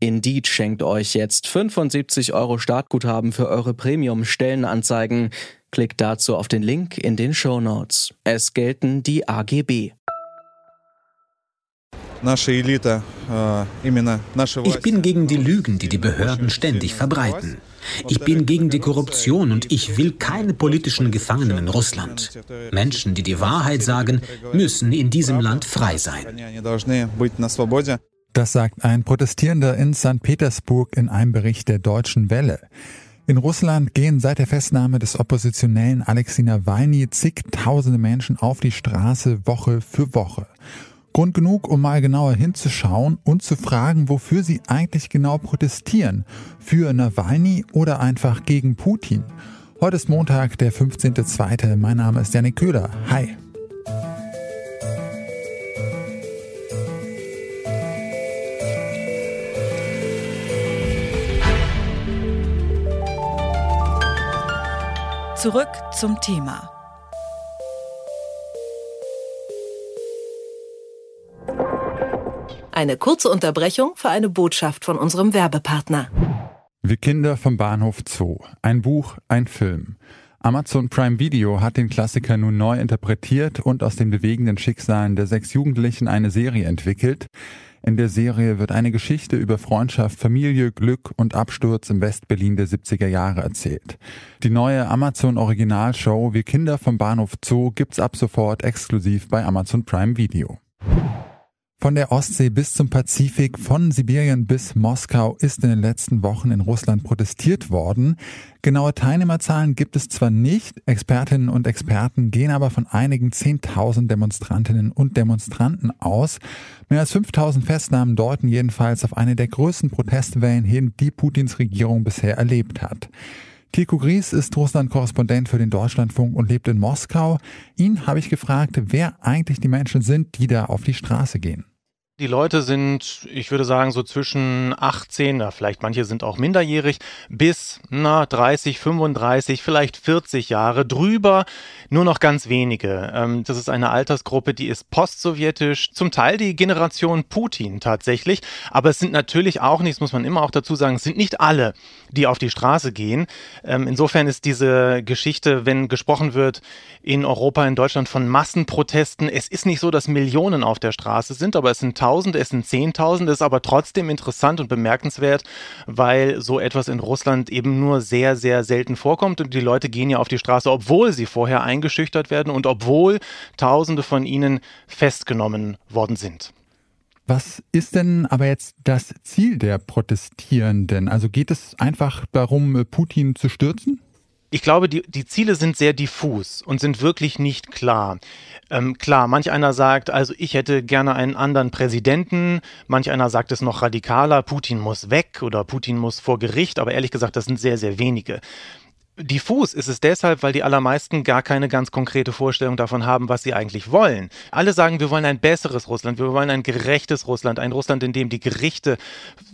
Indeed schenkt euch jetzt 75 Euro Startguthaben für eure Premium-Stellenanzeigen. Klickt dazu auf den Link in den Show Notes. Es gelten die AGB. Э, ich bin gegen die Lügen, die die Behörden ständig verbreiten. Ich bin gegen die Korruption und ich will keine politischen Gefangenen in Russland. Menschen, die die Wahrheit sagen, müssen in diesem Land frei sein. Das sagt ein Protestierender in St. Petersburg in einem Bericht der Deutschen Welle. In Russland gehen seit der Festnahme des Oppositionellen Alexei Nawalny zigtausende Menschen auf die Straße Woche für Woche. Grund genug, um mal genauer hinzuschauen und zu fragen, wofür sie eigentlich genau protestieren. Für Nawalny oder einfach gegen Putin. Heute ist Montag, der 15.02. Mein Name ist Janik Köhler. Hi. Zurück zum Thema. Eine kurze Unterbrechung für eine Botschaft von unserem Werbepartner. Wir Kinder vom Bahnhof Zoo. Ein Buch, ein Film. Amazon Prime Video hat den Klassiker nun neu interpretiert und aus den bewegenden Schicksalen der sechs Jugendlichen eine Serie entwickelt. In der Serie wird eine Geschichte über Freundschaft, Familie, Glück und Absturz im Westberlin der 70er Jahre erzählt. Die neue Amazon Originalshow Wir Kinder vom Bahnhof Zoo gibt's ab sofort exklusiv bei Amazon Prime Video. Von der Ostsee bis zum Pazifik, von Sibirien bis Moskau ist in den letzten Wochen in Russland protestiert worden. Genaue Teilnehmerzahlen gibt es zwar nicht, Expertinnen und Experten gehen aber von einigen 10.000 Demonstrantinnen und Demonstranten aus. Mehr als 5.000 Festnahmen deuten jedenfalls auf eine der größten Protestwellen hin, die Putins Regierung bisher erlebt hat. Tilko Gries ist Russland-Korrespondent für den Deutschlandfunk und lebt in Moskau. Ihn habe ich gefragt, wer eigentlich die Menschen sind, die da auf die Straße gehen. Die Leute sind, ich würde sagen, so zwischen 18, na, vielleicht manche sind auch minderjährig, bis na, 30, 35, vielleicht 40 Jahre. Drüber nur noch ganz wenige. Ähm, das ist eine Altersgruppe, die ist postsowjetisch, zum Teil die Generation Putin tatsächlich. Aber es sind natürlich auch nicht, das muss man immer auch dazu sagen, es sind nicht alle, die auf die Straße gehen. Ähm, insofern ist diese Geschichte, wenn gesprochen wird in Europa, in Deutschland von Massenprotesten, es ist nicht so, dass Millionen auf der Straße sind, aber es sind Tausende, es sind Zehntausende, ist aber trotzdem interessant und bemerkenswert, weil so etwas in Russland eben nur sehr, sehr selten vorkommt und die Leute gehen ja auf die Straße, obwohl sie vorher eingeschüchtert werden und obwohl Tausende von ihnen festgenommen worden sind. Was ist denn aber jetzt das Ziel der Protestierenden? Also geht es einfach darum, Putin zu stürzen? Ich glaube, die, die Ziele sind sehr diffus und sind wirklich nicht klar. Ähm, klar, manch einer sagt, also ich hätte gerne einen anderen Präsidenten, manch einer sagt es noch radikaler, Putin muss weg oder Putin muss vor Gericht, aber ehrlich gesagt, das sind sehr, sehr wenige. Diffus ist es deshalb, weil die allermeisten gar keine ganz konkrete Vorstellung davon haben, was sie eigentlich wollen. Alle sagen, wir wollen ein besseres Russland, wir wollen ein gerechtes Russland, ein Russland, in dem die Gerichte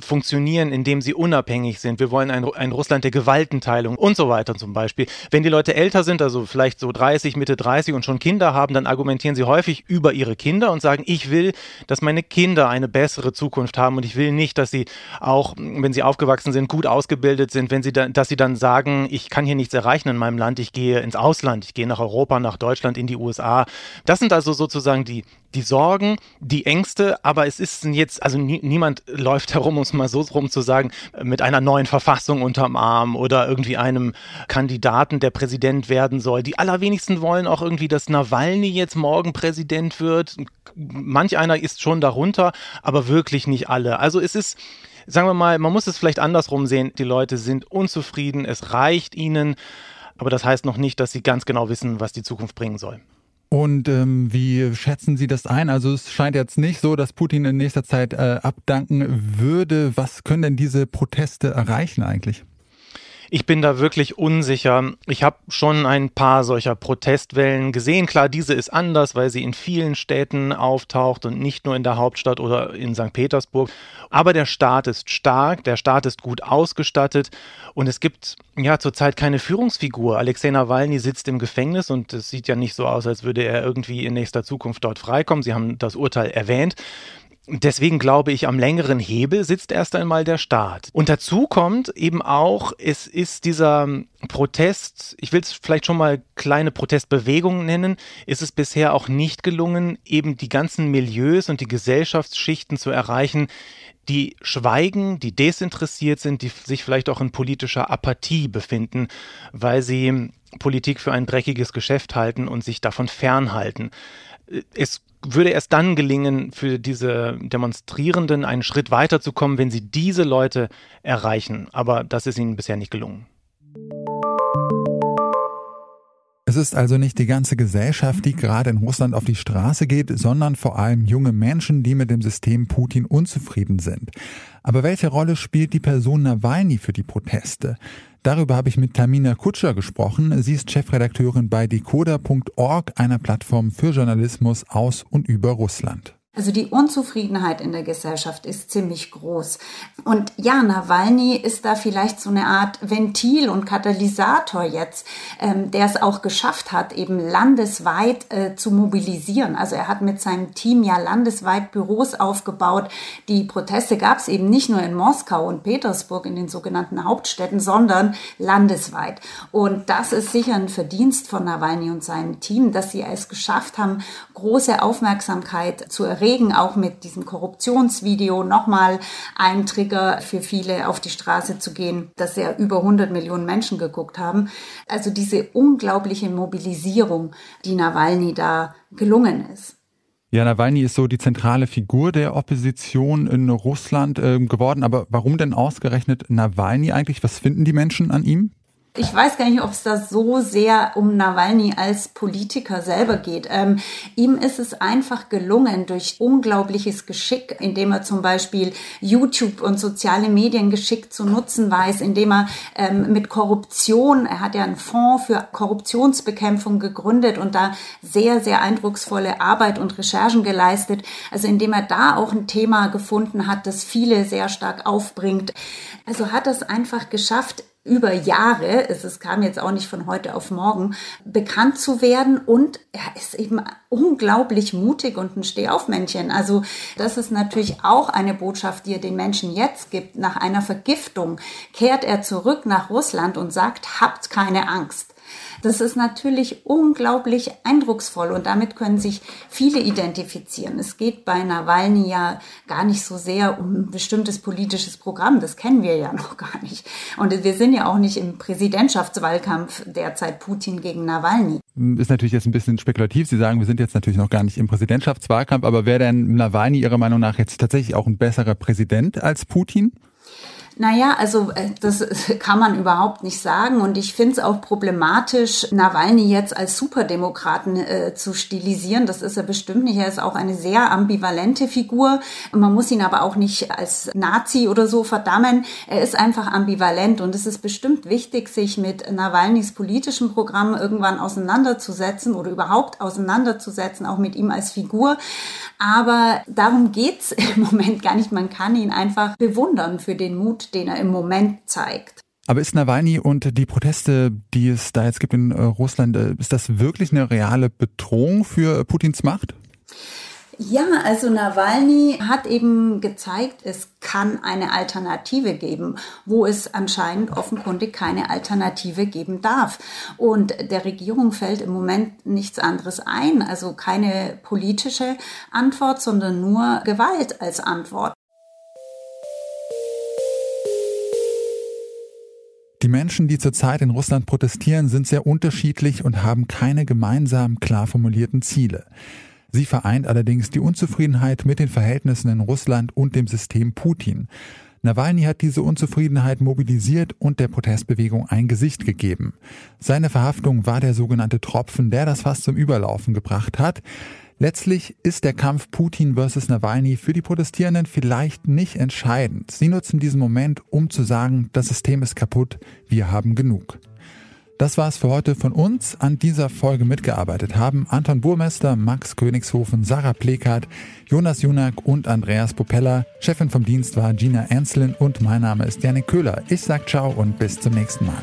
funktionieren, in dem sie unabhängig sind. Wir wollen ein, ein Russland der Gewaltenteilung und so weiter zum Beispiel. Wenn die Leute älter sind, also vielleicht so 30, Mitte 30 und schon Kinder haben, dann argumentieren sie häufig über ihre Kinder und sagen, ich will, dass meine Kinder eine bessere Zukunft haben und ich will nicht, dass sie auch, wenn sie aufgewachsen sind, gut ausgebildet sind, wenn sie dann, dass sie dann sagen, ich kann hier hier nichts erreichen in meinem Land, ich gehe ins Ausland, ich gehe nach Europa, nach Deutschland, in die USA. Das sind also sozusagen die, die Sorgen, die Ängste, aber es ist jetzt, also nie, niemand läuft herum, um es mal so rum zu sagen, mit einer neuen Verfassung unterm Arm oder irgendwie einem Kandidaten, der Präsident werden soll. Die allerwenigsten wollen auch irgendwie, dass Nawalny jetzt morgen Präsident wird. Manch einer ist schon darunter, aber wirklich nicht alle. Also es ist, sagen wir mal, man muss es vielleicht andersrum sehen. Die Leute sind unzufrieden, es reicht ihnen, aber das heißt noch nicht, dass sie ganz genau wissen, was die Zukunft bringen soll. Und ähm, wie schätzen Sie das ein? Also es scheint jetzt nicht so, dass Putin in nächster Zeit äh, abdanken würde. Was können denn diese Proteste erreichen eigentlich? Ich bin da wirklich unsicher. Ich habe schon ein paar solcher Protestwellen gesehen. Klar, diese ist anders, weil sie in vielen Städten auftaucht und nicht nur in der Hauptstadt oder in St. Petersburg. Aber der Staat ist stark, der Staat ist gut ausgestattet und es gibt ja zurzeit keine Führungsfigur. Alexei Nawalny sitzt im Gefängnis und es sieht ja nicht so aus, als würde er irgendwie in nächster Zukunft dort freikommen. Sie haben das Urteil erwähnt. Deswegen glaube ich, am längeren Hebel sitzt erst einmal der Staat. Und dazu kommt eben auch, es ist dieser Protest, ich will es vielleicht schon mal kleine Protestbewegungen nennen, ist es bisher auch nicht gelungen, eben die ganzen Milieus und die Gesellschaftsschichten zu erreichen, die schweigen, die desinteressiert sind, die sich vielleicht auch in politischer Apathie befinden, weil sie Politik für ein dreckiges Geschäft halten und sich davon fernhalten. Es würde erst dann gelingen, für diese Demonstrierenden einen Schritt weiterzukommen, wenn sie diese Leute erreichen. Aber das ist ihnen bisher nicht gelungen. Es ist also nicht die ganze Gesellschaft, die gerade in Russland auf die Straße geht, sondern vor allem junge Menschen, die mit dem System Putin unzufrieden sind. Aber welche Rolle spielt die Person Nawalny für die Proteste? Darüber habe ich mit Tamina Kutscher gesprochen. Sie ist Chefredakteurin bei decoder.org, einer Plattform für Journalismus aus und über Russland. Also die Unzufriedenheit in der Gesellschaft ist ziemlich groß. Und ja, Nawalny ist da vielleicht so eine Art Ventil und Katalysator jetzt, ähm, der es auch geschafft hat, eben landesweit äh, zu mobilisieren. Also er hat mit seinem Team ja landesweit Büros aufgebaut. Die Proteste gab es eben nicht nur in Moskau und Petersburg, in den sogenannten Hauptstädten, sondern landesweit. Und das ist sicher ein Verdienst von Nawalny und seinem Team, dass sie es geschafft haben, große Aufmerksamkeit zu erregen Regen auch mit diesem Korruptionsvideo nochmal ein Trigger für viele auf die Straße zu gehen, dass ja über 100 Millionen Menschen geguckt haben. Also diese unglaubliche Mobilisierung, die Nawalny da gelungen ist. Ja, Nawalny ist so die zentrale Figur der Opposition in Russland äh, geworden. Aber warum denn ausgerechnet Nawalny eigentlich? Was finden die Menschen an ihm? Ich weiß gar nicht, ob es da so sehr um Nawalny als Politiker selber geht. Ähm, ihm ist es einfach gelungen, durch unglaubliches Geschick, indem er zum Beispiel YouTube und soziale Medien geschickt zu nutzen weiß, indem er ähm, mit Korruption, er hat ja einen Fonds für Korruptionsbekämpfung gegründet und da sehr, sehr eindrucksvolle Arbeit und Recherchen geleistet. Also indem er da auch ein Thema gefunden hat, das viele sehr stark aufbringt. Also hat es einfach geschafft, über Jahre, es, kam jetzt auch nicht von heute auf morgen, bekannt zu werden und er ist eben unglaublich mutig und ein Stehaufmännchen. Also das ist natürlich auch eine Botschaft, die er den Menschen jetzt gibt. Nach einer Vergiftung kehrt er zurück nach Russland und sagt, habt keine Angst. Das ist natürlich unglaublich eindrucksvoll und damit können sich viele identifizieren. Es geht bei Nawalny ja gar nicht so sehr um ein bestimmtes politisches Programm. Das kennen wir ja noch gar nicht. Und wir sind ja auch nicht im Präsidentschaftswahlkampf derzeit Putin gegen Nawalny. Ist natürlich jetzt ein bisschen spekulativ. Sie sagen, wir sind jetzt natürlich noch gar nicht im Präsidentschaftswahlkampf, aber wäre denn Nawalny Ihrer Meinung nach jetzt tatsächlich auch ein besserer Präsident als Putin? Naja, also äh, das kann man überhaupt nicht sagen. Und ich finde es auch problematisch, Nawalny jetzt als Superdemokraten äh, zu stilisieren. Das ist er bestimmt nicht. Er ist auch eine sehr ambivalente Figur. Man muss ihn aber auch nicht als Nazi oder so verdammen. Er ist einfach ambivalent. Und es ist bestimmt wichtig, sich mit Nawalnys politischem Programm irgendwann auseinanderzusetzen oder überhaupt auseinanderzusetzen, auch mit ihm als Figur. Aber darum geht's im Moment gar nicht. Man kann ihn einfach bewundern für den Mut, den er im Moment zeigt. Aber ist Nawalny und die Proteste, die es da jetzt gibt in äh, Russland, äh, ist das wirklich eine reale Bedrohung für Putins Macht? Ja, also Nawalny hat eben gezeigt, es kann eine Alternative geben, wo es anscheinend offenkundig keine Alternative geben darf. Und der Regierung fällt im Moment nichts anderes ein, also keine politische Antwort, sondern nur Gewalt als Antwort. Die Menschen, die zurzeit in Russland protestieren, sind sehr unterschiedlich und haben keine gemeinsamen, klar formulierten Ziele. Sie vereint allerdings die Unzufriedenheit mit den Verhältnissen in Russland und dem System Putin. Nawalny hat diese Unzufriedenheit mobilisiert und der Protestbewegung ein Gesicht gegeben. Seine Verhaftung war der sogenannte Tropfen, der das Fass zum Überlaufen gebracht hat. Letztlich ist der Kampf Putin versus Nawalny für die Protestierenden vielleicht nicht entscheidend. Sie nutzen diesen Moment, um zu sagen, das System ist kaputt, wir haben genug. Das war's für heute von uns. An dieser Folge mitgearbeitet haben Anton Burmester, Max Königshofen, Sarah Plekart, Jonas Junak und Andreas Popella. Chefin vom Dienst war Gina Ernslin und mein Name ist Janik Köhler. Ich sag ciao und bis zum nächsten Mal.